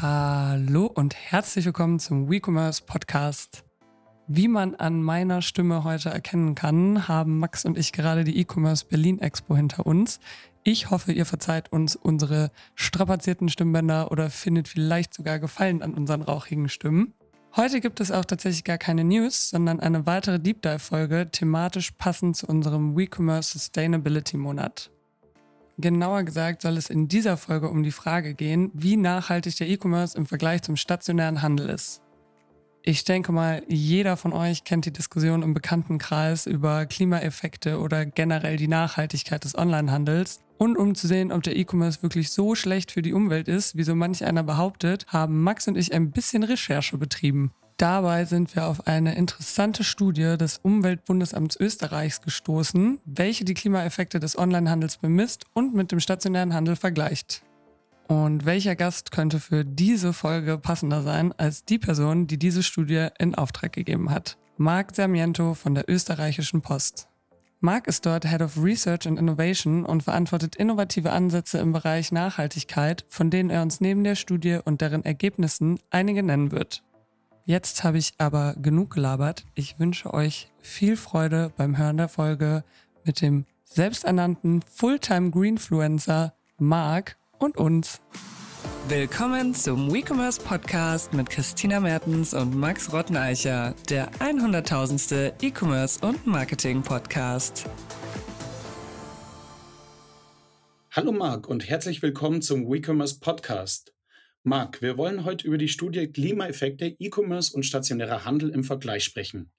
Hallo und herzlich willkommen zum WeCommerce Podcast. Wie man an meiner Stimme heute erkennen kann, haben Max und ich gerade die E-Commerce Berlin Expo hinter uns. Ich hoffe, ihr verzeiht uns unsere strapazierten Stimmbänder oder findet vielleicht sogar Gefallen an unseren rauchigen Stimmen. Heute gibt es auch tatsächlich gar keine News, sondern eine weitere Deep Dive Folge thematisch passend zu unserem WeCommerce Sustainability Monat. Genauer gesagt soll es in dieser Folge um die Frage gehen, wie nachhaltig der E-Commerce im Vergleich zum stationären Handel ist. Ich denke mal, jeder von euch kennt die Diskussion im Bekanntenkreis über Klimaeffekte oder generell die Nachhaltigkeit des Onlinehandels. Und um zu sehen, ob der E-Commerce wirklich so schlecht für die Umwelt ist, wie so manch einer behauptet, haben Max und ich ein bisschen Recherche betrieben. Dabei sind wir auf eine interessante Studie des Umweltbundesamts Österreichs gestoßen, welche die Klimaeffekte des Onlinehandels bemisst und mit dem stationären Handel vergleicht. Und welcher Gast könnte für diese Folge passender sein als die Person, die diese Studie in Auftrag gegeben hat? Marc Sarmiento von der österreichischen Post. Marc ist dort Head of Research and Innovation und verantwortet innovative Ansätze im Bereich Nachhaltigkeit, von denen er uns neben der Studie und deren Ergebnissen einige nennen wird. Jetzt habe ich aber genug gelabert. Ich wünsche euch viel Freude beim Hören der Folge mit dem selbsternannten Fulltime Greenfluencer Marc und uns. Willkommen zum WeCommerce Podcast mit Christina Mertens und Max Rotteneicher, der 100.000. E-Commerce und Marketing Podcast. Hallo Marc und herzlich willkommen zum WeCommerce Podcast. Marc, wir wollen heute über die Studie Klimaeffekte E-Commerce und stationärer Handel im Vergleich sprechen.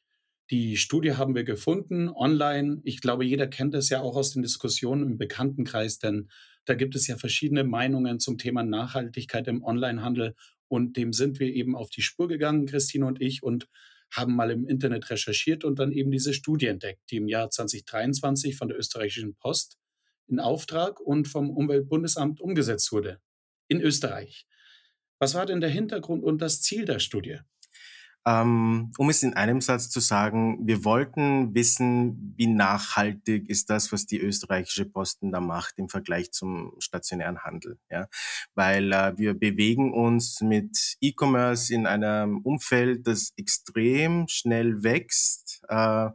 Die Studie haben wir gefunden online. Ich glaube, jeder kennt es ja auch aus den Diskussionen im Bekanntenkreis, denn da gibt es ja verschiedene Meinungen zum Thema Nachhaltigkeit im Onlinehandel und dem sind wir eben auf die Spur gegangen, Christine und ich, und haben mal im Internet recherchiert und dann eben diese Studie entdeckt, die im Jahr 2023 von der österreichischen Post in Auftrag und vom Umweltbundesamt umgesetzt wurde in Österreich. Was war denn der Hintergrund und das Ziel der Studie? Ähm, um es in einem Satz zu sagen, wir wollten wissen, wie nachhaltig ist das, was die österreichische Posten da macht im Vergleich zum stationären Handel. Ja? Weil äh, wir bewegen uns mit E-Commerce in einem Umfeld, das extrem schnell wächst. Äh,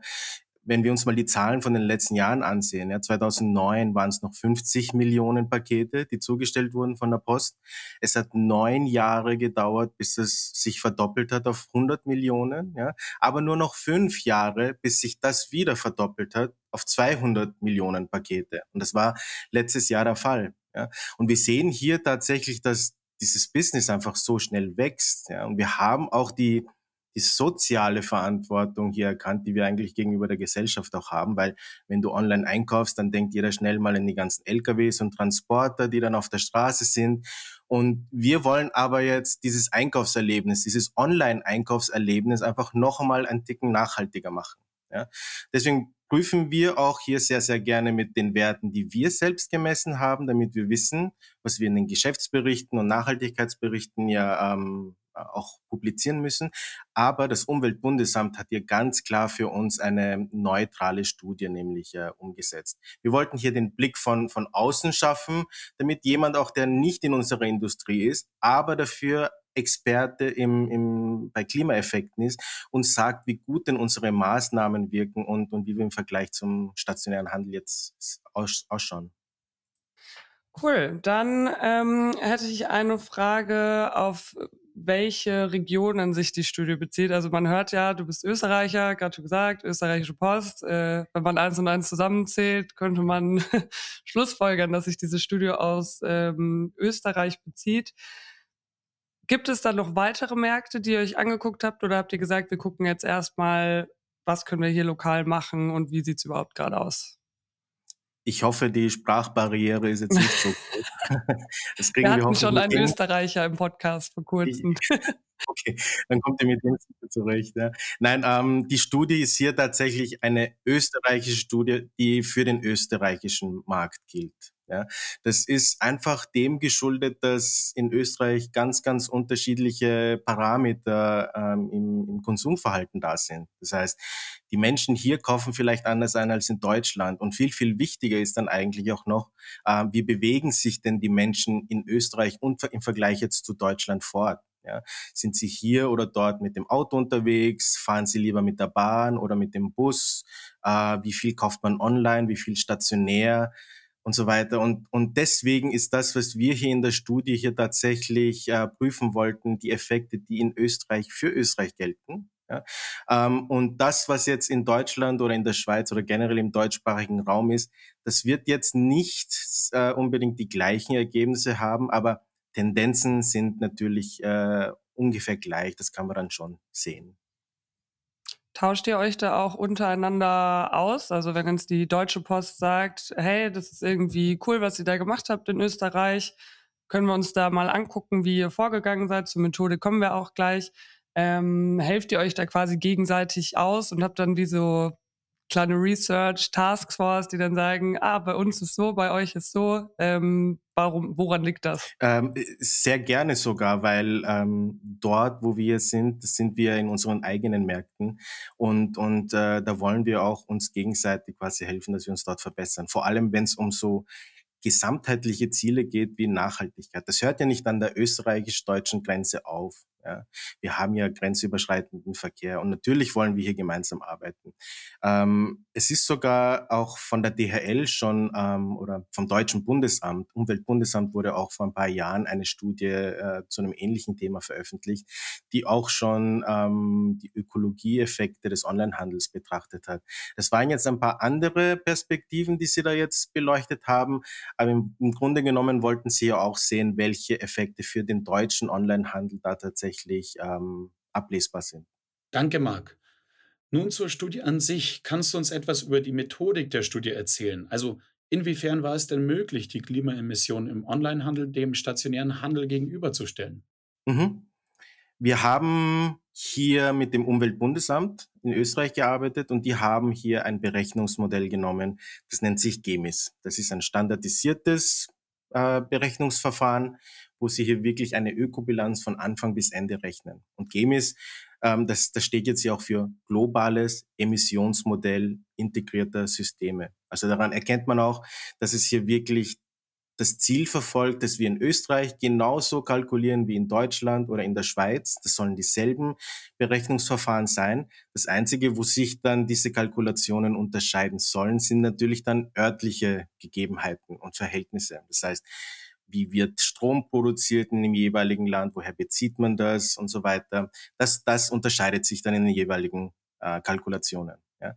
wenn wir uns mal die Zahlen von den letzten Jahren ansehen, ja, 2009 waren es noch 50 Millionen Pakete, die zugestellt wurden von der Post. Es hat neun Jahre gedauert, bis es sich verdoppelt hat auf 100 Millionen, ja, aber nur noch fünf Jahre, bis sich das wieder verdoppelt hat auf 200 Millionen Pakete. Und das war letztes Jahr der Fall. Ja. Und wir sehen hier tatsächlich, dass dieses Business einfach so schnell wächst. Ja. Und wir haben auch die die soziale Verantwortung hier erkannt, die wir eigentlich gegenüber der Gesellschaft auch haben, weil wenn du online einkaufst, dann denkt jeder schnell mal an die ganzen LKWs und Transporter, die dann auf der Straße sind. Und wir wollen aber jetzt dieses Einkaufserlebnis, dieses Online-Einkaufserlebnis einfach noch einmal ein Ticken nachhaltiger machen. Ja? Deswegen prüfen wir auch hier sehr, sehr gerne mit den Werten, die wir selbst gemessen haben, damit wir wissen, was wir in den Geschäftsberichten und Nachhaltigkeitsberichten ja ähm, auch publizieren müssen. Aber das Umweltbundesamt hat hier ganz klar für uns eine neutrale Studie nämlich äh, umgesetzt. Wir wollten hier den Blick von, von außen schaffen, damit jemand auch, der nicht in unserer Industrie ist, aber dafür Experte im, im, bei Klimaeffekten ist und sagt, wie gut denn unsere Maßnahmen wirken und, und wie wir im Vergleich zum stationären Handel jetzt aus, ausschauen. Cool. Dann ähm, hätte ich eine Frage auf welche Regionen sich die Studie bezieht. Also man hört ja, du bist Österreicher, gerade schon gesagt, österreichische Post. Äh, wenn man eins und eins zusammenzählt, könnte man schlussfolgern, dass sich diese Studie aus ähm, Österreich bezieht. Gibt es da noch weitere Märkte, die ihr euch angeguckt habt oder habt ihr gesagt, wir gucken jetzt erstmal, was können wir hier lokal machen und wie sieht's überhaupt gerade aus? Ich hoffe, die Sprachbarriere ist jetzt nicht so groß. Das kriegen wir, wir hatten schon einen hin. Österreicher im Podcast vor kurzem. Okay, dann kommt ihr mit dem zurecht. Ja. Nein, ähm, die Studie ist hier tatsächlich eine österreichische Studie, die für den österreichischen Markt gilt. Ja, das ist einfach dem geschuldet, dass in Österreich ganz, ganz unterschiedliche Parameter ähm, im, im Konsumverhalten da sind. Das heißt, die Menschen hier kaufen vielleicht anders ein als in Deutschland. Und viel, viel wichtiger ist dann eigentlich auch noch, äh, wie bewegen sich denn die Menschen in Österreich und im Vergleich jetzt zu Deutschland fort? Ja, sind Sie hier oder dort mit dem Auto unterwegs? Fahren Sie lieber mit der Bahn oder mit dem Bus? Äh, wie viel kauft man online? Wie viel stationär? Und so weiter. Und, und deswegen ist das, was wir hier in der Studie hier tatsächlich äh, prüfen wollten, die Effekte, die in Österreich für Österreich gelten. Ja? Ähm, und das, was jetzt in Deutschland oder in der Schweiz oder generell im deutschsprachigen Raum ist, das wird jetzt nicht äh, unbedingt die gleichen Ergebnisse haben, aber Tendenzen sind natürlich äh, ungefähr gleich. Das kann man dann schon sehen. Tauscht ihr euch da auch untereinander aus? Also wenn uns die Deutsche Post sagt, hey, das ist irgendwie cool, was ihr da gemacht habt in Österreich, können wir uns da mal angucken, wie ihr vorgegangen seid. Zur Methode kommen wir auch gleich. Ähm, helft ihr euch da quasi gegenseitig aus und habt dann wie so kleine Research Taskforce, die dann sagen, ah, bei uns ist so, bei euch ist so. Ähm, warum, woran liegt das? Ähm, sehr gerne sogar, weil ähm, dort, wo wir sind, sind wir in unseren eigenen Märkten und und äh, da wollen wir auch uns gegenseitig quasi helfen, dass wir uns dort verbessern. Vor allem, wenn es um so gesamtheitliche Ziele geht wie Nachhaltigkeit. Das hört ja nicht an der österreichisch-deutschen Grenze auf. Ja. Wir haben ja grenzüberschreitenden Verkehr und natürlich wollen wir hier gemeinsam arbeiten. Ähm, es ist sogar auch von der DHL schon ähm, oder vom Deutschen Bundesamt, Umweltbundesamt wurde auch vor ein paar Jahren eine Studie äh, zu einem ähnlichen Thema veröffentlicht, die auch schon ähm, die Ökologieeffekte des Onlinehandels betrachtet hat. Das waren jetzt ein paar andere Perspektiven, die Sie da jetzt beleuchtet haben, aber im, im Grunde genommen wollten Sie ja auch sehen, welche Effekte für den deutschen Onlinehandel da tatsächlich tatsächlich ähm, ablesbar sind. Danke, Marc. Nun zur Studie an sich. Kannst du uns etwas über die Methodik der Studie erzählen? Also inwiefern war es denn möglich, die Klimaemissionen im Onlinehandel dem stationären Handel gegenüberzustellen? Mhm. Wir haben hier mit dem Umweltbundesamt in Österreich gearbeitet und die haben hier ein Berechnungsmodell genommen. Das nennt sich GEMIS. Das ist ein standardisiertes äh, Berechnungsverfahren, wo sie hier wirklich eine Ökobilanz von Anfang bis Ende rechnen. Und GEMIS, ähm, das, das steht jetzt hier auch für globales Emissionsmodell integrierter Systeme. Also daran erkennt man auch, dass es hier wirklich das Ziel verfolgt, dass wir in Österreich genauso kalkulieren wie in Deutschland oder in der Schweiz. Das sollen dieselben Berechnungsverfahren sein. Das Einzige, wo sich dann diese Kalkulationen unterscheiden sollen, sind natürlich dann örtliche Gegebenheiten und Verhältnisse. Das heißt, wie wird Strom produziert in dem jeweiligen Land, woher bezieht man das und so weiter. Das, das unterscheidet sich dann in den jeweiligen äh, Kalkulationen. Ja.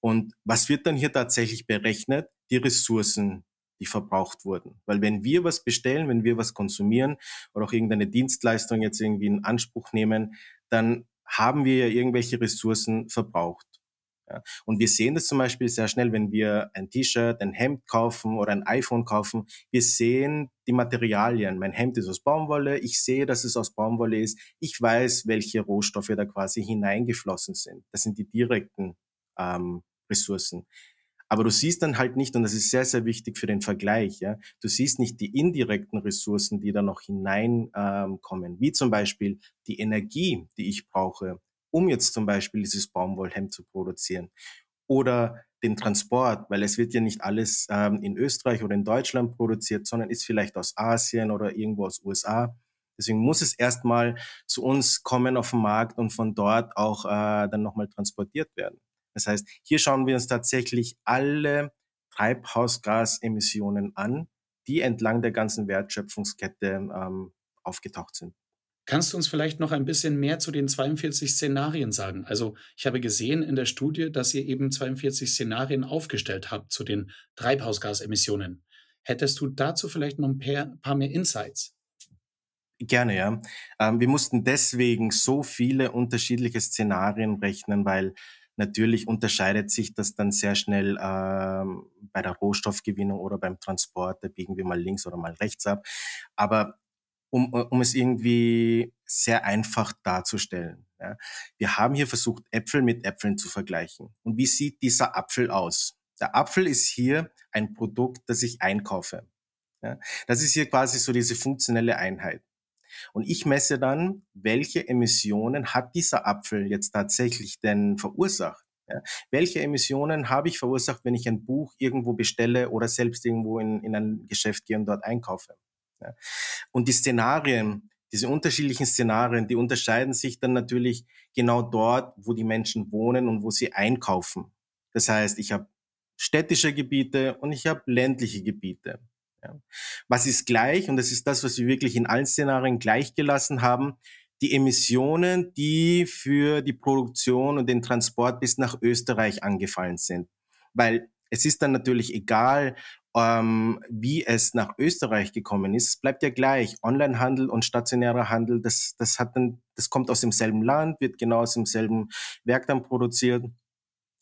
Und was wird dann hier tatsächlich berechnet? Die Ressourcen, die verbraucht wurden. Weil wenn wir was bestellen, wenn wir was konsumieren oder auch irgendeine Dienstleistung jetzt irgendwie in Anspruch nehmen, dann haben wir ja irgendwelche Ressourcen verbraucht. Ja. Und wir sehen das zum Beispiel sehr schnell, wenn wir ein T-Shirt, ein Hemd kaufen oder ein iPhone kaufen. Wir sehen die Materialien. Mein Hemd ist aus Baumwolle. Ich sehe, dass es aus Baumwolle ist. Ich weiß, welche Rohstoffe da quasi hineingeflossen sind. Das sind die direkten ähm, Ressourcen. Aber du siehst dann halt nicht, und das ist sehr, sehr wichtig für den Vergleich, ja, du siehst nicht die indirekten Ressourcen, die da noch hineinkommen, ähm, wie zum Beispiel die Energie, die ich brauche, um jetzt zum Beispiel dieses Baumwollhemd zu produzieren. Oder den Transport, weil es wird ja nicht alles ähm, in Österreich oder in Deutschland produziert, sondern ist vielleicht aus Asien oder irgendwo aus USA. Deswegen muss es erstmal zu uns kommen auf den Markt und von dort auch äh, dann nochmal transportiert werden. Das heißt, hier schauen wir uns tatsächlich alle Treibhausgasemissionen an, die entlang der ganzen Wertschöpfungskette ähm, aufgetaucht sind. Kannst du uns vielleicht noch ein bisschen mehr zu den 42 Szenarien sagen? Also ich habe gesehen in der Studie, dass ihr eben 42 Szenarien aufgestellt habt zu den Treibhausgasemissionen. Hättest du dazu vielleicht noch ein paar mehr Insights? Gerne, ja. Ähm, wir mussten deswegen so viele unterschiedliche Szenarien rechnen, weil natürlich unterscheidet sich das dann sehr schnell ähm, bei der Rohstoffgewinnung oder beim Transport. Da biegen wir mal links oder mal rechts ab. Aber um, um es irgendwie sehr einfach darzustellen. Ja. Wir haben hier versucht, Äpfel mit Äpfeln zu vergleichen. Und wie sieht dieser Apfel aus? Der Apfel ist hier ein Produkt, das ich einkaufe. Ja, das ist hier quasi so diese funktionelle Einheit. Und ich messe dann, welche Emissionen hat dieser Apfel jetzt tatsächlich denn verursacht? Ja, welche Emissionen habe ich verursacht, wenn ich ein Buch irgendwo bestelle oder selbst irgendwo in, in ein Geschäft gehe und dort einkaufe? Ja. Und die Szenarien, diese unterschiedlichen Szenarien, die unterscheiden sich dann natürlich genau dort, wo die Menschen wohnen und wo sie einkaufen. Das heißt, ich habe städtische Gebiete und ich habe ländliche Gebiete. Ja. Was ist gleich, und das ist das, was wir wirklich in allen Szenarien gleichgelassen haben, die Emissionen, die für die Produktion und den Transport bis nach Österreich angefallen sind. Weil es ist dann natürlich egal, ähm, wie es nach Österreich gekommen ist. Bleibt ja gleich. Onlinehandel und stationärer Handel, das, das hat dann, das kommt aus demselben Land, wird genau aus demselben Werk dann produziert.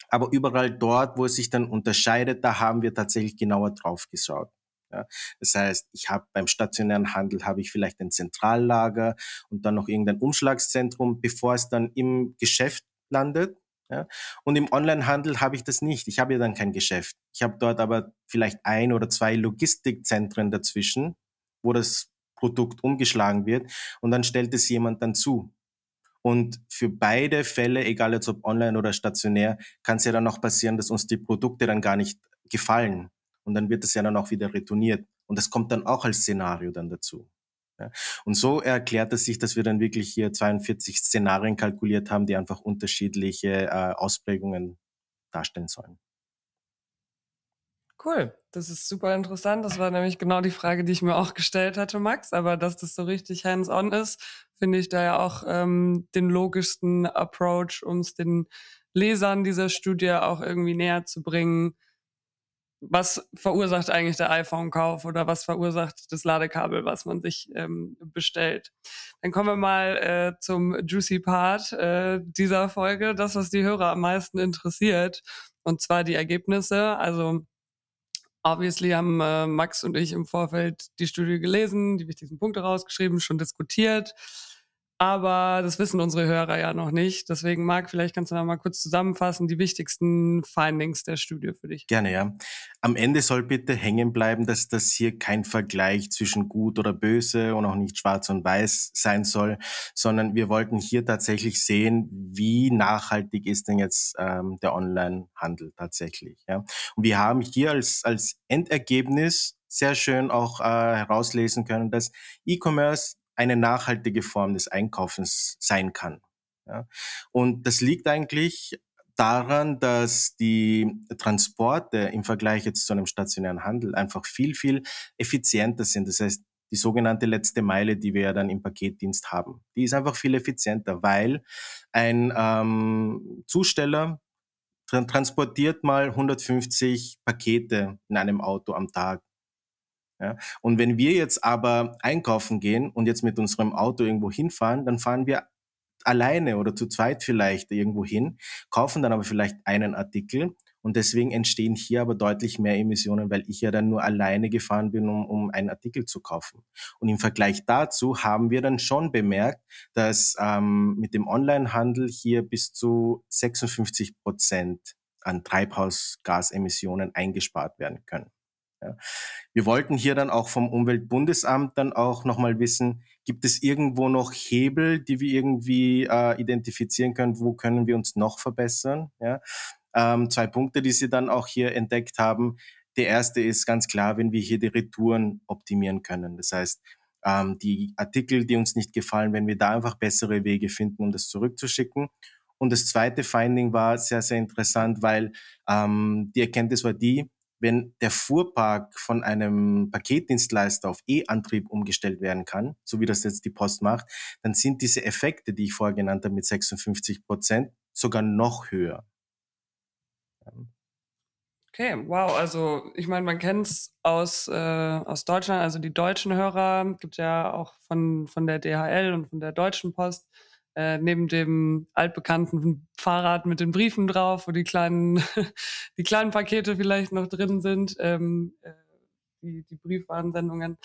Aber überall dort, wo es sich dann unterscheidet, da haben wir tatsächlich genauer drauf geschaut. Ja, das heißt, ich habe beim stationären Handel habe ich vielleicht ein Zentrallager und dann noch irgendein Umschlagszentrum, bevor es dann im Geschäft landet. Ja? Und im Onlinehandel habe ich das nicht. Ich habe ja dann kein Geschäft. Ich habe dort aber vielleicht ein oder zwei Logistikzentren dazwischen, wo das Produkt umgeschlagen wird und dann stellt es jemand dann zu. Und für beide Fälle, egal jetzt ob online oder stationär, kann es ja dann auch passieren, dass uns die Produkte dann gar nicht gefallen. Und dann wird es ja dann auch wieder retourniert. Und das kommt dann auch als Szenario dann dazu. Ja. Und so erklärt es sich, dass wir dann wirklich hier 42 Szenarien kalkuliert haben, die einfach unterschiedliche äh, Ausprägungen darstellen sollen. Cool, das ist super interessant. Das war nämlich genau die Frage, die ich mir auch gestellt hatte, Max. Aber dass das so richtig hands-on ist, finde ich da ja auch ähm, den logischsten Approach, um es den Lesern dieser Studie auch irgendwie näher zu bringen. Was verursacht eigentlich der iPhone-Kauf oder was verursacht das Ladekabel, was man sich ähm, bestellt? Dann kommen wir mal äh, zum juicy Part äh, dieser Folge, das, was die Hörer am meisten interessiert, und zwar die Ergebnisse. Also Obviously haben äh, Max und ich im Vorfeld die Studie gelesen, die wichtigsten Punkte rausgeschrieben, schon diskutiert. Aber das wissen unsere Hörer ja noch nicht. Deswegen, Marc, vielleicht kannst du noch mal kurz zusammenfassen, die wichtigsten Findings der Studie für dich. Gerne, ja. Am Ende soll bitte hängen bleiben, dass das hier kein Vergleich zwischen gut oder böse und auch nicht schwarz und weiß sein soll, sondern wir wollten hier tatsächlich sehen, wie nachhaltig ist denn jetzt ähm, der Online-Handel tatsächlich. Ja. Und wir haben hier als, als Endergebnis sehr schön auch äh, herauslesen können, dass E-Commerce eine nachhaltige Form des Einkaufens sein kann. Ja. Und das liegt eigentlich daran, dass die Transporte im Vergleich jetzt zu einem stationären Handel einfach viel, viel effizienter sind. Das heißt, die sogenannte letzte Meile, die wir ja dann im Paketdienst haben, die ist einfach viel effizienter, weil ein ähm, Zusteller transportiert mal 150 Pakete in einem Auto am Tag. Ja? Und wenn wir jetzt aber einkaufen gehen und jetzt mit unserem Auto irgendwo hinfahren, dann fahren wir alleine oder zu zweit vielleicht irgendwo hin, kaufen dann aber vielleicht einen Artikel und deswegen entstehen hier aber deutlich mehr Emissionen, weil ich ja dann nur alleine gefahren bin, um, um einen Artikel zu kaufen. Und im Vergleich dazu haben wir dann schon bemerkt, dass ähm, mit dem Onlinehandel hier bis zu 56 Prozent an Treibhausgasemissionen eingespart werden können. Ja. Wir wollten hier dann auch vom Umweltbundesamt dann auch nochmal wissen, gibt es irgendwo noch Hebel, die wir irgendwie äh, identifizieren können, wo können wir uns noch verbessern? Ja. Ähm, zwei Punkte, die Sie dann auch hier entdeckt haben. Der erste ist ganz klar, wenn wir hier die Retouren optimieren können. Das heißt, ähm, die Artikel, die uns nicht gefallen, wenn wir da einfach bessere Wege finden, um das zurückzuschicken. Und das zweite Finding war sehr, sehr interessant, weil ähm, die Erkenntnis war die, wenn der Fuhrpark von einem Paketdienstleister auf E-Antrieb umgestellt werden kann, so wie das jetzt die Post macht, dann sind diese Effekte, die ich vorher genannt habe, mit 56 Prozent sogar noch höher. Okay, wow. Also ich meine, man kennt es aus, äh, aus Deutschland, also die deutschen Hörer gibt ja auch von, von der DHL und von der Deutschen Post äh, neben dem altbekannten Fahrrad mit den Briefen drauf, wo die kleinen, die kleinen Pakete vielleicht noch drin sind, ähm, äh, die, die Briefwarensendungen.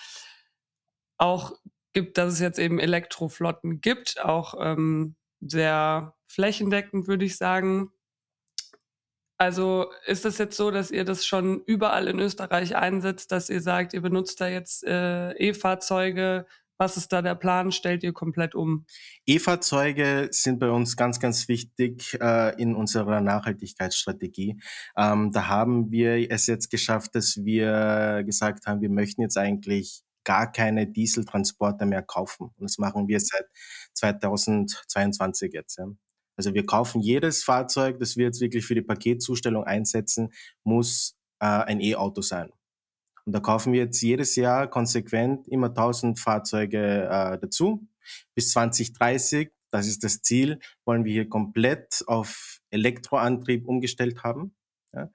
Auch gibt, dass es jetzt eben Elektroflotten gibt, auch ähm, sehr flächendeckend, würde ich sagen. Also ist es jetzt so, dass ihr das schon überall in Österreich einsetzt, dass ihr sagt, ihr benutzt da jetzt äh, E-Fahrzeuge? Was ist da der Plan? Stellt ihr komplett um? E-Fahrzeuge sind bei uns ganz, ganz wichtig äh, in unserer Nachhaltigkeitsstrategie. Ähm, da haben wir es jetzt geschafft, dass wir gesagt haben, wir möchten jetzt eigentlich gar keine Dieseltransporter mehr kaufen. Und das machen wir seit 2022 jetzt. Ja. Also wir kaufen jedes Fahrzeug, das wir jetzt wirklich für die Paketzustellung einsetzen, muss äh, ein E-Auto sein. Und da kaufen wir jetzt jedes Jahr konsequent immer 1000 Fahrzeuge äh, dazu. Bis 2030, das ist das Ziel, wollen wir hier komplett auf Elektroantrieb umgestellt haben. Ja.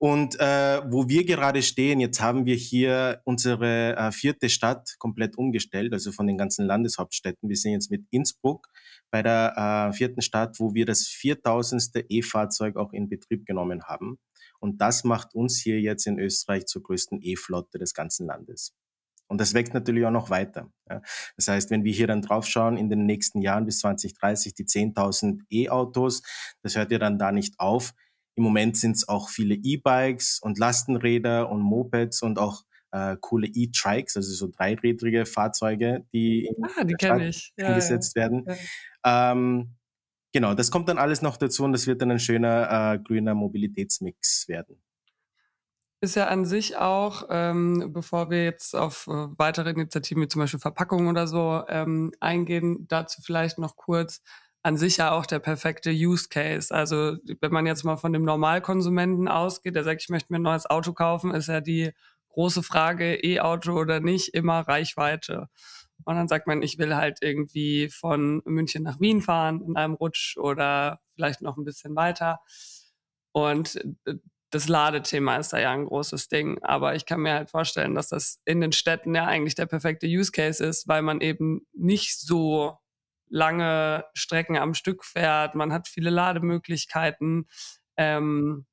Und äh, wo wir gerade stehen, jetzt haben wir hier unsere äh, vierte Stadt komplett umgestellt, also von den ganzen Landeshauptstädten. Wir sind jetzt mit Innsbruck bei der äh, vierten Stadt, wo wir das 4000. E-Fahrzeug auch in Betrieb genommen haben. Und das macht uns hier jetzt in Österreich zur größten E-Flotte des ganzen Landes. Und das wächst natürlich auch noch weiter. Ja. Das heißt, wenn wir hier dann draufschauen, in den nächsten Jahren bis 2030 die 10.000 E-Autos, das hört ja dann da nicht auf. Im Moment sind es auch viele E-Bikes und Lastenräder und Mopeds und auch äh, coole E-Trikes, also so dreirädrige Fahrzeuge, die, ah, die ich. Ja, eingesetzt werden. Ja. Ähm, genau, das kommt dann alles noch dazu und das wird dann ein schöner äh, grüner Mobilitätsmix werden. Ist ja an sich auch, ähm, bevor wir jetzt auf äh, weitere Initiativen wie zum Beispiel Verpackungen oder so ähm, eingehen, dazu vielleicht noch kurz, an sich ja auch der perfekte Use Case. Also wenn man jetzt mal von dem Normalkonsumenten ausgeht, der sagt, ich möchte mir ein neues Auto kaufen, ist ja die große Frage, E-Auto oder nicht, immer Reichweite. Und dann sagt man, ich will halt irgendwie von München nach Wien fahren in einem Rutsch oder vielleicht noch ein bisschen weiter. Und äh, das Ladethema ist da ja ein großes Ding. Aber ich kann mir halt vorstellen, dass das in den Städten ja eigentlich der perfekte Use Case ist, weil man eben nicht so lange Strecken am Stück fährt. Man hat viele Lademöglichkeiten. Ähm,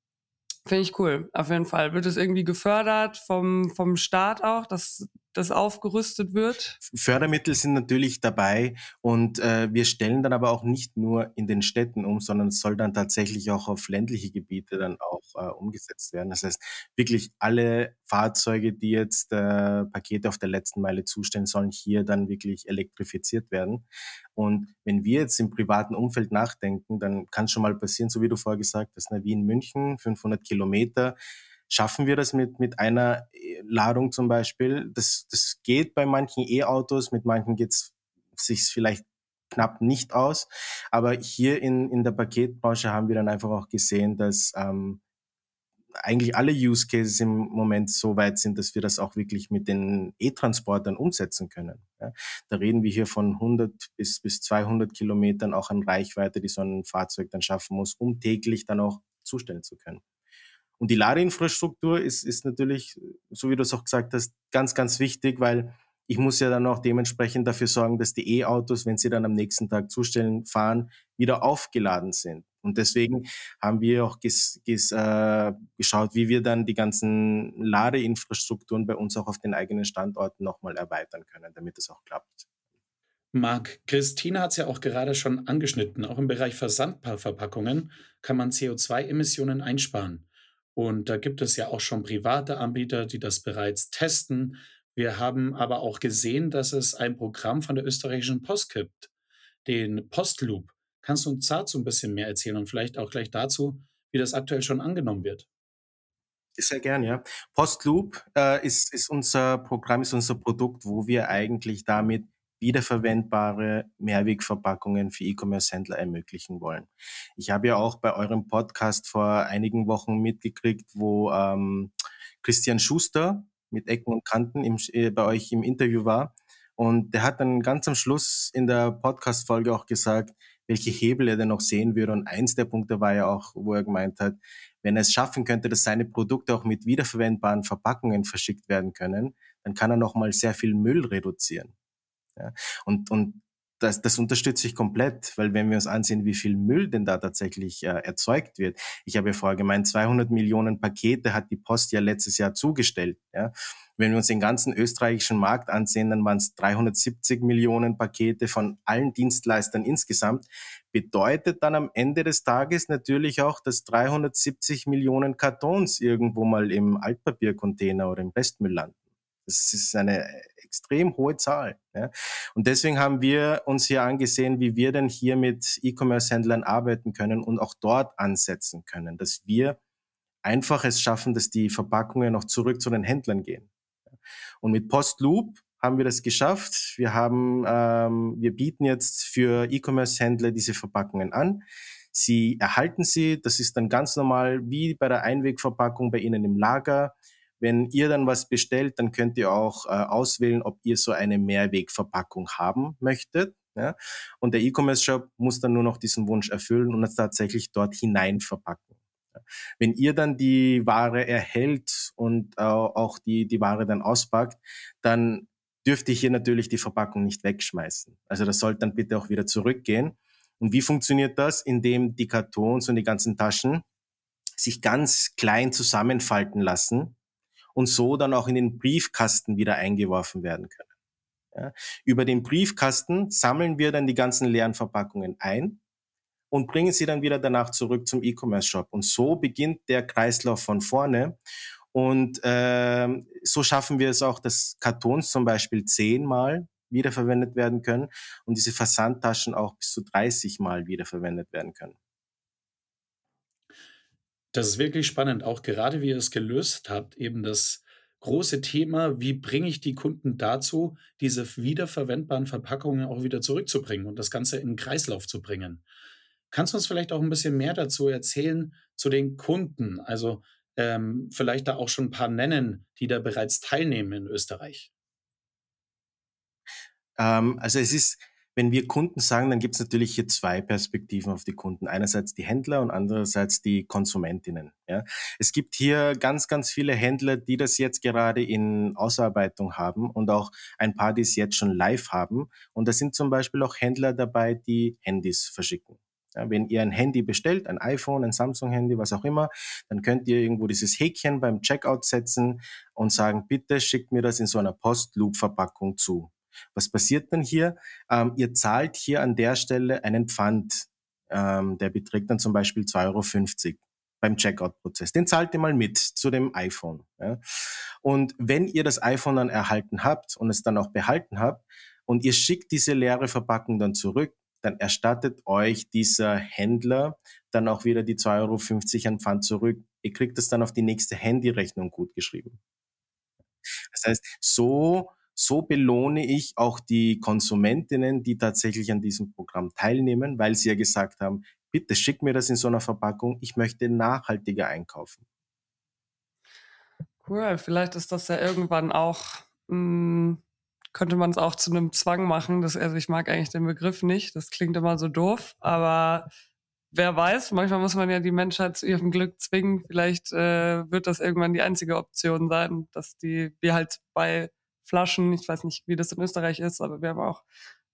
Finde ich cool, auf jeden Fall. Wird es irgendwie gefördert vom, vom Staat auch, dass das aufgerüstet wird? Fördermittel sind natürlich dabei und äh, wir stellen dann aber auch nicht nur in den Städten um, sondern es soll dann tatsächlich auch auf ländliche Gebiete dann auch äh, umgesetzt werden. Das heißt, wirklich alle Fahrzeuge, die jetzt äh, Pakete auf der letzten Meile zustellen, sollen hier dann wirklich elektrifiziert werden. Und wenn wir jetzt im privaten Umfeld nachdenken, dann kann es schon mal passieren, so wie du vorher gesagt hast, na, Wien, München, 500 Kilometer, Schaffen wir das mit, mit einer äh, Ladung zum Beispiel? Das, das geht bei manchen E-Autos, mit manchen geht's sich vielleicht knapp nicht aus. Aber hier in, in der Paketbranche haben wir dann einfach auch gesehen, dass ähm, eigentlich alle Use Cases im Moment so weit sind, dass wir das auch wirklich mit den E-Transportern umsetzen können. Ja, da reden wir hier von 100 bis, bis 200 Kilometern auch an Reichweite, die so ein Fahrzeug dann schaffen muss, um täglich dann auch zustellen zu können. Und die Ladeinfrastruktur ist, ist natürlich, so wie du es auch gesagt hast, ganz, ganz wichtig, weil ich muss ja dann auch dementsprechend dafür sorgen, dass die E-Autos, wenn sie dann am nächsten Tag zustellen, fahren, wieder aufgeladen sind. Und deswegen haben wir auch ges, ges, äh, geschaut, wie wir dann die ganzen Ladeinfrastrukturen bei uns auch auf den eigenen Standorten nochmal erweitern können, damit es auch klappt. Marc, Christine hat es ja auch gerade schon angeschnitten. Auch im Bereich Versandverpackungen kann man CO2-Emissionen einsparen. Und da gibt es ja auch schon private Anbieter, die das bereits testen. Wir haben aber auch gesehen, dass es ein Programm von der österreichischen Post gibt, den Postloop. Kannst du uns dazu ein bisschen mehr erzählen und vielleicht auch gleich dazu, wie das aktuell schon angenommen wird? Sehr gern, ja. Postloop äh, ist, ist unser Programm, ist unser Produkt, wo wir eigentlich damit wiederverwendbare Mehrwegverpackungen für E-Commerce-Händler ermöglichen wollen. Ich habe ja auch bei eurem Podcast vor einigen Wochen mitgekriegt, wo ähm, Christian Schuster mit Ecken und Kanten im, äh, bei euch im Interview war. Und der hat dann ganz am Schluss in der Podcast-Folge auch gesagt, welche Hebel er denn noch sehen würde. Und eins der Punkte war ja auch, wo er gemeint hat, wenn er es schaffen könnte, dass seine Produkte auch mit wiederverwendbaren Verpackungen verschickt werden können, dann kann er nochmal sehr viel Müll reduzieren. Ja. Und, und das, das unterstütze ich komplett, weil wenn wir uns ansehen, wie viel Müll denn da tatsächlich äh, erzeugt wird. Ich habe ja vorher gemeint, 200 Millionen Pakete hat die Post ja letztes Jahr zugestellt. Ja. Wenn wir uns den ganzen österreichischen Markt ansehen, dann waren es 370 Millionen Pakete von allen Dienstleistern insgesamt. Bedeutet dann am Ende des Tages natürlich auch, dass 370 Millionen Kartons irgendwo mal im Altpapiercontainer oder im Restmüll landen. Das ist eine extrem hohe Zahl. Ja. Und deswegen haben wir uns hier angesehen, wie wir denn hier mit E-Commerce-Händlern arbeiten können und auch dort ansetzen können, dass wir einfach es schaffen, dass die Verpackungen noch zurück zu den Händlern gehen. Und mit Postloop haben wir das geschafft. Wir haben, ähm, wir bieten jetzt für E-Commerce-Händler diese Verpackungen an. Sie erhalten sie. Das ist dann ganz normal wie bei der Einwegverpackung bei Ihnen im Lager. Wenn ihr dann was bestellt, dann könnt ihr auch äh, auswählen, ob ihr so eine Mehrwegverpackung haben möchtet. Ja? Und der E-Commerce-Shop muss dann nur noch diesen Wunsch erfüllen und es tatsächlich dort hinein verpacken. Wenn ihr dann die Ware erhält und äh, auch die, die Ware dann auspackt, dann dürft ihr hier natürlich die Verpackung nicht wegschmeißen. Also das sollte dann bitte auch wieder zurückgehen. Und wie funktioniert das? Indem die Kartons und die ganzen Taschen sich ganz klein zusammenfalten lassen und so dann auch in den Briefkasten wieder eingeworfen werden können. Ja. Über den Briefkasten sammeln wir dann die ganzen leeren Verpackungen ein und bringen sie dann wieder danach zurück zum E-Commerce-Shop. Und so beginnt der Kreislauf von vorne. Und äh, so schaffen wir es auch, dass Kartons zum Beispiel zehnmal wiederverwendet werden können und diese Versandtaschen auch bis zu 30 Mal wiederverwendet werden können. Das ist wirklich spannend, auch gerade wie ihr es gelöst habt, eben das große Thema, wie bringe ich die Kunden dazu, diese wiederverwendbaren Verpackungen auch wieder zurückzubringen und das Ganze in den Kreislauf zu bringen. Kannst du uns vielleicht auch ein bisschen mehr dazu erzählen zu den Kunden? Also ähm, vielleicht da auch schon ein paar nennen, die da bereits teilnehmen in Österreich. Ähm, also es ist, wenn wir Kunden sagen, dann gibt es natürlich hier zwei Perspektiven auf die Kunden. Einerseits die Händler und andererseits die Konsumentinnen. Ja. Es gibt hier ganz, ganz viele Händler, die das jetzt gerade in Ausarbeitung haben und auch ein paar, die es jetzt schon live haben. Und da sind zum Beispiel auch Händler dabei, die Handys verschicken. Ja, wenn ihr ein Handy bestellt, ein iPhone, ein Samsung-Handy, was auch immer, dann könnt ihr irgendwo dieses Häkchen beim Checkout setzen und sagen, bitte schickt mir das in so einer Post-Loop-Verpackung zu. Was passiert dann hier? Ähm, ihr zahlt hier an der Stelle einen Pfand. Ähm, der beträgt dann zum Beispiel 2,50 Euro beim Checkout-Prozess. Den zahlt ihr mal mit zu dem iPhone. Ja? Und wenn ihr das iPhone dann erhalten habt und es dann auch behalten habt und ihr schickt diese leere Verpackung dann zurück, dann erstattet euch dieser Händler dann auch wieder die 2,50 Euro an Pfand zurück. Ihr kriegt das dann auf die nächste Handyrechnung gut geschrieben. Das heißt, so so belohne ich auch die Konsumentinnen, die tatsächlich an diesem Programm teilnehmen, weil sie ja gesagt haben, bitte schick mir das in so einer Verpackung, ich möchte nachhaltiger einkaufen. Cool, vielleicht ist das ja irgendwann auch, mh, hm, könnte man es auch zu einem Zwang machen. Das, also ich mag eigentlich den Begriff nicht, das klingt immer so doof, aber wer weiß, manchmal muss man ja die Menschheit zu ihrem Glück zwingen. Vielleicht äh, wird das irgendwann die einzige Option sein, dass die wir halt bei Flaschen. Ich weiß nicht, wie das in Österreich ist, aber wir haben auch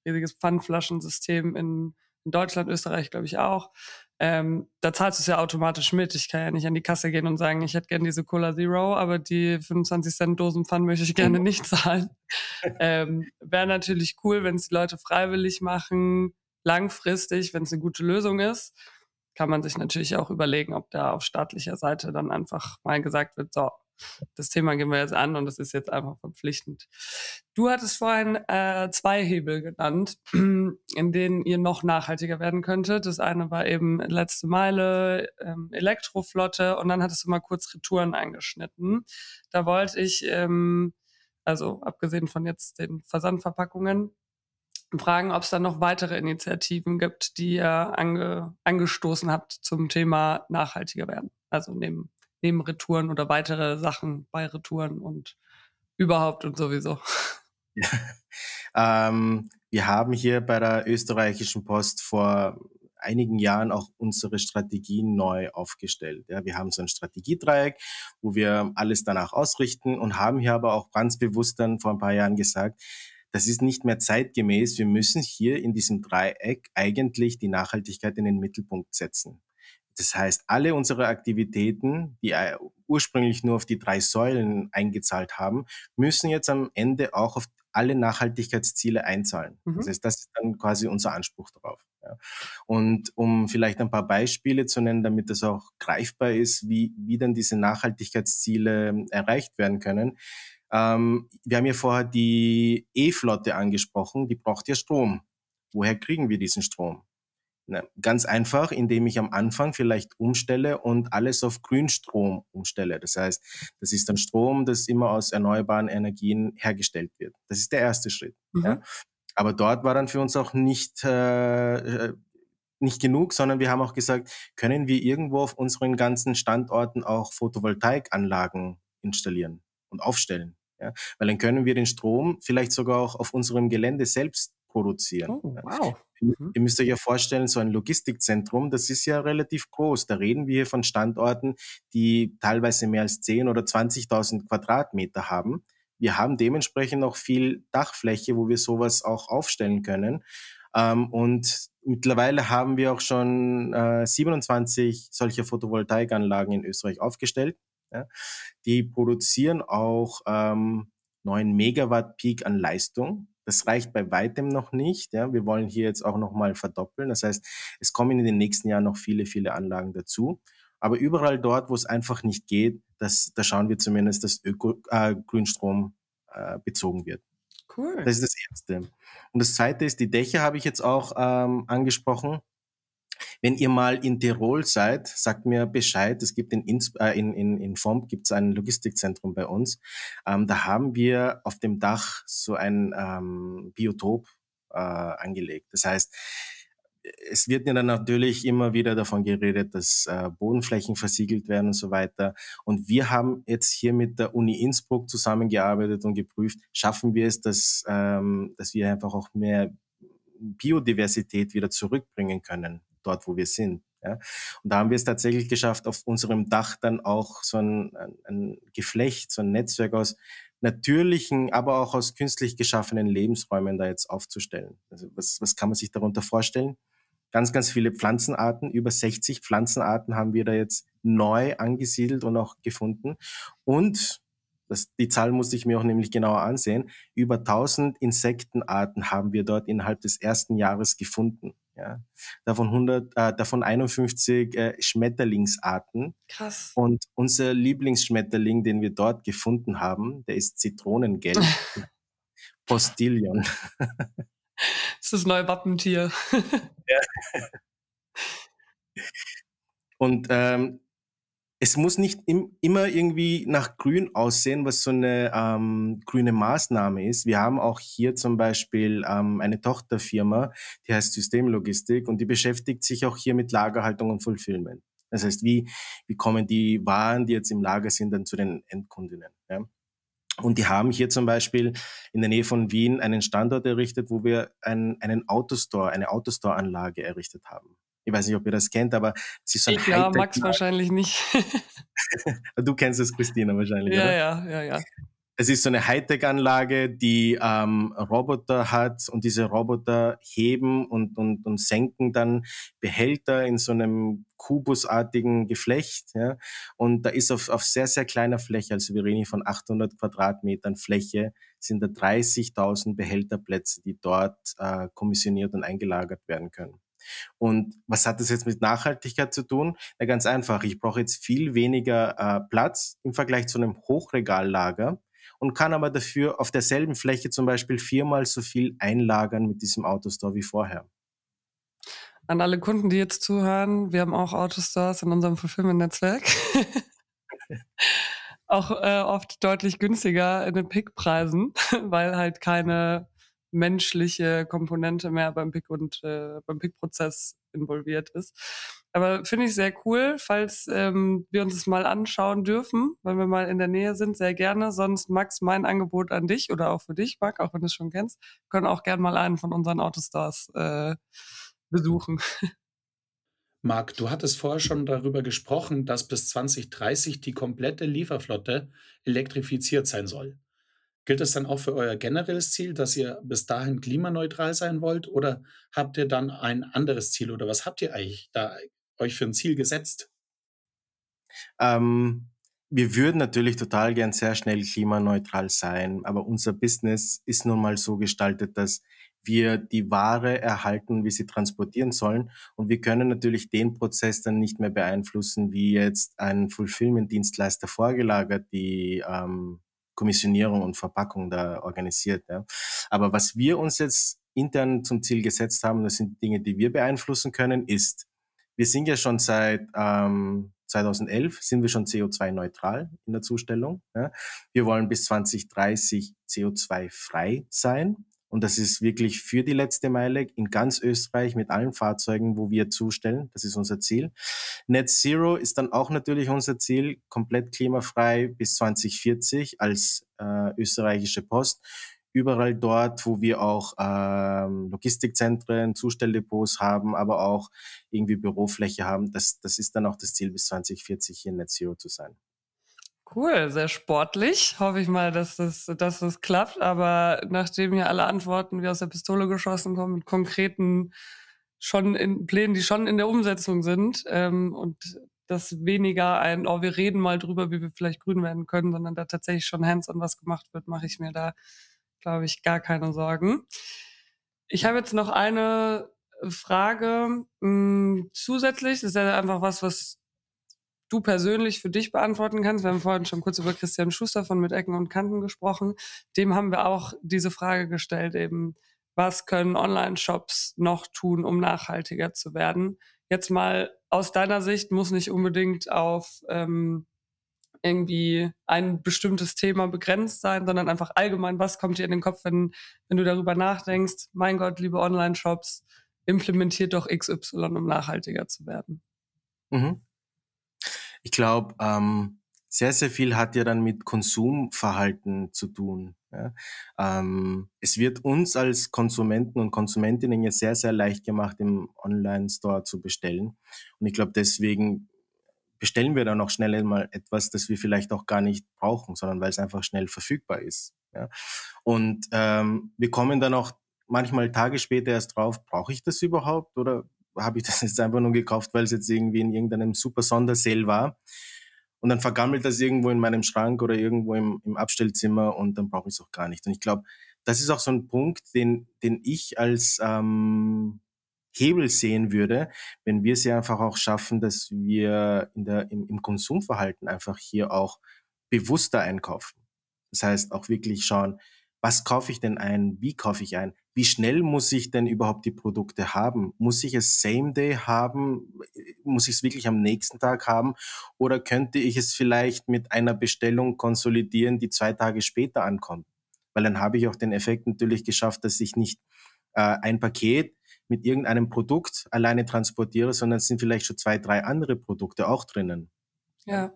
ein riesiges Pfandflaschensystem in, in Deutschland, Österreich glaube ich auch. Ähm, da zahlst du es ja automatisch mit. Ich kann ja nicht an die Kasse gehen und sagen, ich hätte gerne diese Cola Zero, aber die 25 Cent Dosen Pfand möchte ich gerne nicht zahlen. ähm, Wäre natürlich cool, wenn es die Leute freiwillig machen, langfristig, wenn es eine gute Lösung ist. Kann man sich natürlich auch überlegen, ob da auf staatlicher Seite dann einfach mal gesagt wird, so, das Thema gehen wir jetzt an und das ist jetzt einfach verpflichtend. Du hattest vorhin äh, zwei Hebel genannt, in denen ihr noch nachhaltiger werden könntet. Das eine war eben letzte Meile, ähm, Elektroflotte und dann hattest du mal kurz Retouren eingeschnitten. Da wollte ich, ähm, also abgesehen von jetzt den Versandverpackungen, fragen, ob es da noch weitere Initiativen gibt, die ihr ange, angestoßen habt zum Thema nachhaltiger werden. Also neben neben Retouren oder weitere Sachen bei Retouren und überhaupt und sowieso? Ja. Ähm, wir haben hier bei der österreichischen Post vor einigen Jahren auch unsere Strategien neu aufgestellt. Ja, wir haben so ein Strategiedreieck, wo wir alles danach ausrichten und haben hier aber auch ganz bewusst dann vor ein paar Jahren gesagt, das ist nicht mehr zeitgemäß. Wir müssen hier in diesem Dreieck eigentlich die Nachhaltigkeit in den Mittelpunkt setzen. Das heißt, alle unsere Aktivitäten, die äh, ursprünglich nur auf die drei Säulen eingezahlt haben, müssen jetzt am Ende auch auf alle Nachhaltigkeitsziele einzahlen. Mhm. Das heißt, das ist dann quasi unser Anspruch darauf. Ja. Und um vielleicht ein paar Beispiele zu nennen, damit das auch greifbar ist, wie, wie dann diese Nachhaltigkeitsziele ähm, erreicht werden können. Ähm, wir haben ja vorher die E-Flotte angesprochen, die braucht ja Strom. Woher kriegen wir diesen Strom? Na, ganz einfach, indem ich am Anfang vielleicht umstelle und alles auf Grünstrom umstelle. Das heißt, das ist dann Strom, das immer aus erneuerbaren Energien hergestellt wird. Das ist der erste Schritt. Mhm. Ja. Aber dort war dann für uns auch nicht, äh, äh, nicht genug, sondern wir haben auch gesagt, können wir irgendwo auf unseren ganzen Standorten auch Photovoltaikanlagen installieren und aufstellen. Ja? Weil dann können wir den Strom vielleicht sogar auch auf unserem Gelände selbst produzieren. Oh, wow. Mhm. Ihr müsst euch ja vorstellen, so ein Logistikzentrum, das ist ja relativ groß. Da reden wir hier von Standorten, die teilweise mehr als 10 oder 20.000 Quadratmeter haben. Wir haben dementsprechend auch viel Dachfläche, wo wir sowas auch aufstellen können. Ähm, und mittlerweile haben wir auch schon äh, 27 solcher Photovoltaikanlagen in Österreich aufgestellt. Die produzieren auch ähm, 9 Megawatt Peak an Leistung. Das reicht bei weitem noch nicht. Ja. Wir wollen hier jetzt auch nochmal verdoppeln. Das heißt, es kommen in den nächsten Jahren noch viele, viele Anlagen dazu. Aber überall dort, wo es einfach nicht geht, das, da schauen wir zumindest, dass Öko, äh, Grünstrom äh, bezogen wird. Cool. Das ist das Erste. Und das Zweite ist, die Dächer habe ich jetzt auch ähm, angesprochen. Wenn ihr mal in Tirol seid, sagt mir Bescheid. Es gibt in, Inns äh, in, in, in Fomp gibt's ein Logistikzentrum bei uns. Ähm, da haben wir auf dem Dach so ein ähm, Biotop äh, angelegt. Das heißt, es wird ja dann natürlich immer wieder davon geredet, dass äh, Bodenflächen versiegelt werden und so weiter. Und wir haben jetzt hier mit der Uni Innsbruck zusammengearbeitet und geprüft, schaffen wir es, dass, ähm, dass wir einfach auch mehr Biodiversität wieder zurückbringen können, dort wo wir sind. Ja? Und da haben wir es tatsächlich geschafft, auf unserem Dach dann auch so ein, ein, ein Geflecht, so ein Netzwerk aus natürlichen, aber auch aus künstlich geschaffenen Lebensräumen da jetzt aufzustellen. Also was, was kann man sich darunter vorstellen? ganz, ganz viele Pflanzenarten. Über 60 Pflanzenarten haben wir da jetzt neu angesiedelt und auch gefunden. Und das, die Zahl musste ich mir auch nämlich genauer ansehen. Über 1000 Insektenarten haben wir dort innerhalb des ersten Jahres gefunden. Ja, davon 100, äh, davon 51 äh, Schmetterlingsarten. Krass. Und unser Lieblingsschmetterling, den wir dort gefunden haben, der ist Zitronengelb. Postillion. Das ist das neue Wappentier. ja. Und ähm, es muss nicht im, immer irgendwie nach grün aussehen, was so eine ähm, grüne Maßnahme ist. Wir haben auch hier zum Beispiel ähm, eine Tochterfirma, die heißt Systemlogistik und die beschäftigt sich auch hier mit Lagerhaltung und Fulfillment. Das heißt, wie, wie kommen die Waren, die jetzt im Lager sind, dann zu den Endkundinnen? Ja? Und die haben hier zum Beispiel in der Nähe von Wien einen Standort errichtet, wo wir ein, einen Autostore, eine Autostore-Anlage errichtet haben. Ich weiß nicht, ob ihr das kennt, aber es ist so ein ich, Ja, Max wahrscheinlich nicht. du kennst es, Christina, wahrscheinlich. Ja, oder? ja, ja, ja. Es ist so eine Hightech-Anlage, die ähm, Roboter hat und diese Roboter heben und, und, und senken dann Behälter in so einem kubusartigen Geflecht. Ja? Und da ist auf, auf sehr, sehr kleiner Fläche, also wir reden hier von 800 Quadratmetern Fläche, sind da 30.000 Behälterplätze, die dort äh, kommissioniert und eingelagert werden können. Und was hat das jetzt mit Nachhaltigkeit zu tun? Na, ganz einfach. Ich brauche jetzt viel weniger äh, Platz im Vergleich zu einem Hochregallager und kann aber dafür auf derselben Fläche zum Beispiel viermal so viel einlagern mit diesem Autostore wie vorher. An alle Kunden, die jetzt zuhören, wir haben auch Autostores in unserem Fulfillment-Netzwerk. auch äh, oft deutlich günstiger in den Pickpreisen, weil halt keine menschliche Komponente mehr beim Pick und äh, beim Pick-Prozess involviert ist. Aber finde ich sehr cool, falls ähm, wir uns das mal anschauen dürfen, wenn wir mal in der Nähe sind, sehr gerne. Sonst, Max, mein Angebot an dich oder auch für dich, Marc, auch wenn du es schon kennst, können auch gerne mal einen von unseren Autostars äh, besuchen. Marc, du hattest vorher schon darüber gesprochen, dass bis 2030 die komplette Lieferflotte elektrifiziert sein soll. Gilt das dann auch für euer generelles Ziel, dass ihr bis dahin klimaneutral sein wollt? Oder habt ihr dann ein anderes Ziel? Oder was habt ihr eigentlich da euch für ein Ziel gesetzt? Ähm, wir würden natürlich total gern sehr schnell klimaneutral sein, aber unser Business ist nun mal so gestaltet, dass wir die Ware erhalten, wie sie transportieren sollen. Und wir können natürlich den Prozess dann nicht mehr beeinflussen, wie jetzt ein Fulfillment-Dienstleister vorgelagert die ähm, Kommissionierung und Verpackung da organisiert. Ja. Aber was wir uns jetzt intern zum Ziel gesetzt haben, das sind Dinge, die wir beeinflussen können, ist, wir sind ja schon seit ähm, 2011 sind wir schon CO2-neutral in der Zustellung. Ja. Wir wollen bis 2030 CO2-frei sein. Und das ist wirklich für die letzte Meile in ganz Österreich mit allen Fahrzeugen, wo wir zustellen. Das ist unser Ziel. Net Zero ist dann auch natürlich unser Ziel, komplett klimafrei bis 2040 als äh, österreichische Post. Überall dort, wo wir auch ähm, Logistikzentren, Zustelldepots haben, aber auch irgendwie Bürofläche haben, das, das ist dann auch das Ziel, bis 2040 hier Net Zero zu sein. Cool, sehr sportlich. Hoffe ich mal, dass das, dass das klappt. Aber nachdem hier alle Antworten wie aus der Pistole geschossen kommen, mit konkreten schon in Plänen, die schon in der Umsetzung sind ähm, und das weniger ein, oh, wir reden mal drüber, wie wir vielleicht grün werden können, sondern da tatsächlich schon hands-on was gemacht wird, mache ich mir da, glaube ich, gar keine Sorgen. Ich habe jetzt noch eine Frage mh, hm, zusätzlich. Das ist ja einfach was, was du persönlich für dich beantworten kannst. Wir haben vorhin schon kurz über Christian Schuster von Mit Ecken und Kanten gesprochen. Dem haben wir auch diese Frage gestellt, eben, was können Online-Shops noch tun, um nachhaltiger zu werden? Jetzt mal aus deiner Sicht muss nicht unbedingt auf ähm, irgendwie ein bestimmtes Thema begrenzt sein, sondern einfach allgemein, was kommt dir in den Kopf, wenn, wenn du darüber nachdenkst, mein Gott, liebe Online-Shops, implementiert doch XY, um nachhaltiger zu werden. Mhm. Ich glaube, ähm, sehr, sehr viel hat ja dann mit Konsumverhalten zu tun. Ja. Ähm, es wird uns als Konsumenten und Konsumentinnen ja sehr, sehr leicht gemacht, im Online-Store zu bestellen. Und ich glaube, deswegen bestellen wir dann auch schnell einmal etwas, das wir vielleicht auch gar nicht brauchen, sondern weil es einfach schnell verfügbar ist. Ja. Und ähm, wir kommen dann auch manchmal Tage später erst drauf, brauche ich das überhaupt oder habe ich das jetzt einfach nur gekauft, weil es jetzt irgendwie in irgendeinem super Sondersale war. Und dann vergammelt das irgendwo in meinem Schrank oder irgendwo im, im Abstellzimmer und dann brauche ich es auch gar nicht. Und ich glaube, das ist auch so ein Punkt, den, den ich als ähm, Hebel sehen würde, wenn wir es ja einfach auch schaffen, dass wir in der, im, im Konsumverhalten einfach hier auch bewusster einkaufen. Das heißt, auch wirklich schauen, was kaufe ich denn ein, wie kaufe ich ein, wie schnell muss ich denn überhaupt die Produkte haben? Muss ich es same day haben? Muss ich es wirklich am nächsten Tag haben? Oder könnte ich es vielleicht mit einer Bestellung konsolidieren, die zwei Tage später ankommt? Weil dann habe ich auch den Effekt natürlich geschafft, dass ich nicht äh, ein Paket mit irgendeinem Produkt alleine transportiere, sondern es sind vielleicht schon zwei, drei andere Produkte auch drinnen. Ja.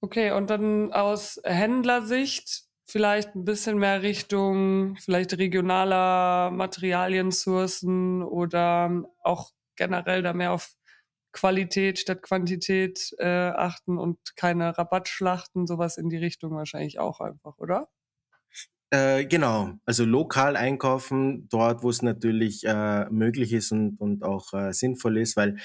Okay, und dann aus Händlersicht, vielleicht ein bisschen mehr Richtung vielleicht regionaler Materialien-Sourcen oder auch generell da mehr auf Qualität statt Quantität äh, achten und keine Rabattschlachten, sowas in die Richtung wahrscheinlich auch einfach, oder? Äh, genau, also lokal einkaufen, dort, wo es natürlich äh, möglich ist und, und auch äh, sinnvoll ist, weil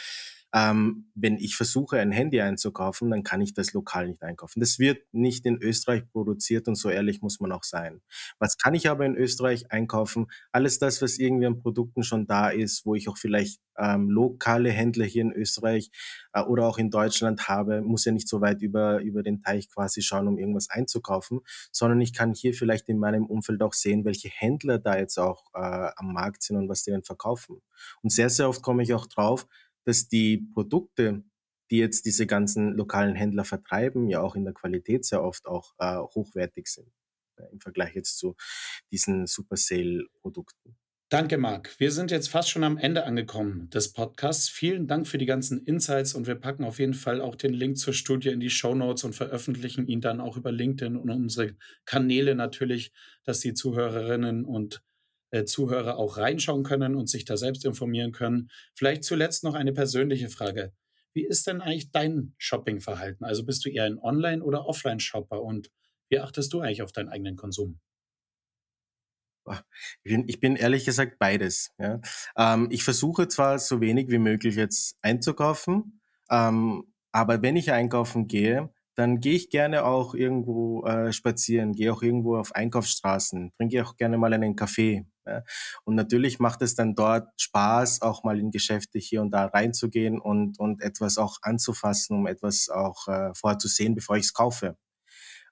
ähm, wenn ich versuche, ein Handy einzukaufen, dann kann ich das lokal nicht einkaufen. Das wird nicht in Österreich produziert und so ehrlich muss man auch sein. Was kann ich aber in Österreich einkaufen? Alles das, was irgendwie an Produkten schon da ist, wo ich auch vielleicht ähm, lokale Händler hier in Österreich äh, oder auch in Deutschland habe, muss ja nicht so weit über, über den Teich quasi schauen, um irgendwas einzukaufen, sondern ich kann hier vielleicht in meinem Umfeld auch sehen, welche Händler da jetzt auch äh, am Markt sind und was die denn verkaufen. Und sehr, sehr oft komme ich auch drauf, dass die Produkte, die jetzt diese ganzen lokalen Händler vertreiben, ja auch in der Qualität sehr oft auch äh, hochwertig sind äh, im Vergleich jetzt zu diesen Super Sale Produkten. Danke, Marc. Wir sind jetzt fast schon am Ende angekommen des Podcasts. Vielen Dank für die ganzen Insights und wir packen auf jeden Fall auch den Link zur Studie in die Show Notes und veröffentlichen ihn dann auch über LinkedIn und unsere Kanäle natürlich, dass die Zuhörerinnen und äh, Zuhörer auch reinschauen können und sich da selbst informieren können. Vielleicht zuletzt noch eine persönliche Frage. Wie ist denn eigentlich dein Shoppingverhalten? Also bist du eher ein Online- oder Offline-Shopper und Wie achtest du eigentlich auf deinen eigenen Konsum? Ich bin, ich bin ehrlich gesagt beides. Ja. Ähm, ich versuche zwar so wenig wie möglich jetzt einzukaufen, ähm, aber wenn ich einkaufen gehe, dann gehe ich gerne auch irgendwo äh, spazieren, gehe auch irgendwo auf Einkaufsstraßen, trinke auch gerne mal einen Kaffee. Ja. Und natürlich macht es dann dort Spaß, auch mal in Geschäfte hier und da reinzugehen und, und etwas auch anzufassen, um etwas auch äh, vorher zu sehen, bevor ich es kaufe.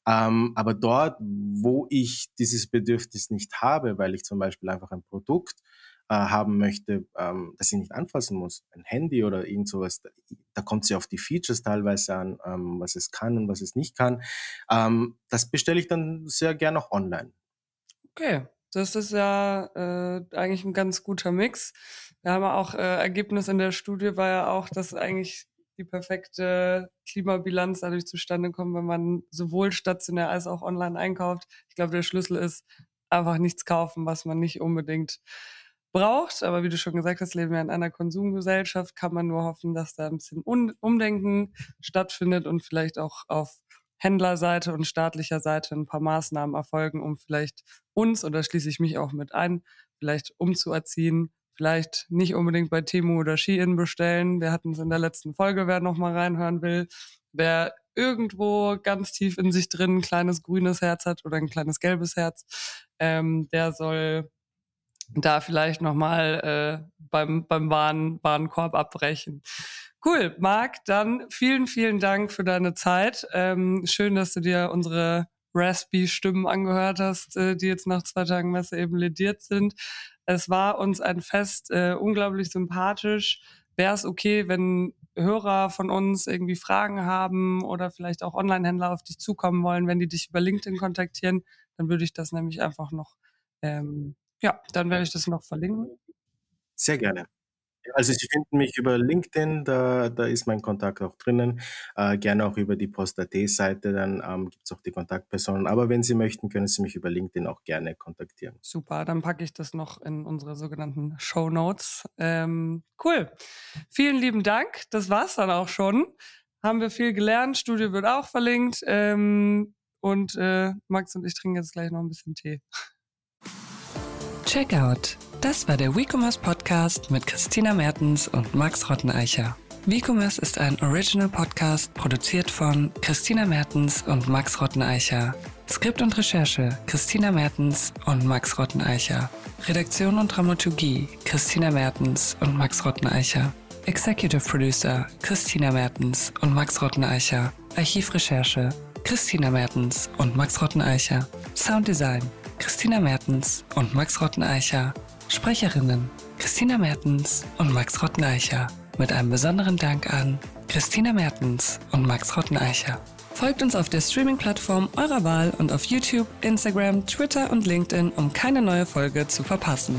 Ähm, aber dort, wo ich dieses Bedürfnis nicht habe, weil ich zum Beispiel einfach ein Produkt äh, haben möchte, ähm, das ich nicht anfassen muss, ein Handy oder irgend sowas, da, da kommt sie auf die Features teilweise an, ähm, was es kann und was es nicht kann. Ähm, das bestelle ich dann sehr gern auch online. Okay, das ist ja äh, eigentlich ein ganz guter Mix. Wir haben auch äh, Ergebnis in der Studie war ja auch, dass eigentlich die perfekte Klimabilanz dadurch zustande kommt, wenn man sowohl stationär als auch online einkauft. Ich glaube, der Schlüssel ist einfach nichts kaufen, was man nicht unbedingt braucht. Aber wie du schon gesagt hast, leben wir in einer Konsumgesellschaft, kann man nur hoffen, dass da ein bisschen Umdenken stattfindet und vielleicht auch auf Händlerseite und staatlicher Seite ein paar Maßnahmen erfolgen, um vielleicht uns, oder schließe ich mich auch mit ein, vielleicht umzuerziehen, vielleicht nicht unbedingt bei Temu oder Shein bestellen. Wir hatten es in der letzten Folge, wer noch mal reinhören will. Wer irgendwo ganz tief in sich drin ein kleines grünes Herz hat oder ein kleines gelbes Herz, ähm, der soll da vielleicht noch mal äh, beim, beim Waren, Warenkorb abbrechen. Cool, Marc, dann vielen, vielen Dank für deine Zeit. Ähm, schön, dass du dir unsere Raspy-Stimmen angehört hast, äh, die jetzt nach zwei Tagen Messe eben lediert sind. Es war uns ein Fest, äh, unglaublich sympathisch. Wäre es okay, wenn Hörer von uns irgendwie Fragen haben oder vielleicht auch Online-Händler auf dich zukommen wollen, wenn die dich über LinkedIn kontaktieren, dann würde ich das nämlich einfach noch, ähm, ja, dann werde ich das noch verlinken. Sehr gerne. Also Sie finden mich über LinkedIn, da, da ist mein Kontakt auch drinnen. Äh, gerne auch über die Post.at-Seite, dann ähm, gibt es auch die Kontaktpersonen. Aber wenn Sie möchten, können Sie mich über LinkedIn auch gerne kontaktieren. Super, dann packe ich das noch in unsere sogenannten Show Notes. Ähm, cool. Vielen lieben Dank. Das war's dann auch schon. Haben wir viel gelernt. Studio wird auch verlinkt. Ähm, und äh, Max und ich trinken jetzt gleich noch ein bisschen Tee. Checkout. Das war der WeCommerce Podcast mit Christina Mertens und Max Rotteneicher. WeCommerce ist ein Original Podcast produziert von Christina Mertens und Max Rotteneicher. Skript und Recherche Christina Mertens und Max Rotteneicher. Redaktion und Dramaturgie Christina Mertens und Max Rotteneicher. Executive Producer Christina Mertens und Max Rotteneicher. Archivrecherche Christina Mertens und Max Rotteneicher. Sounddesign Christina Mertens und Max Rotteneicher. Sprecherinnen Christina Mertens und Max Rotteneicher. Mit einem besonderen Dank an Christina Mertens und Max Rotteneicher. Folgt uns auf der Streaming-Plattform eurer Wahl und auf YouTube, Instagram, Twitter und LinkedIn, um keine neue Folge zu verpassen.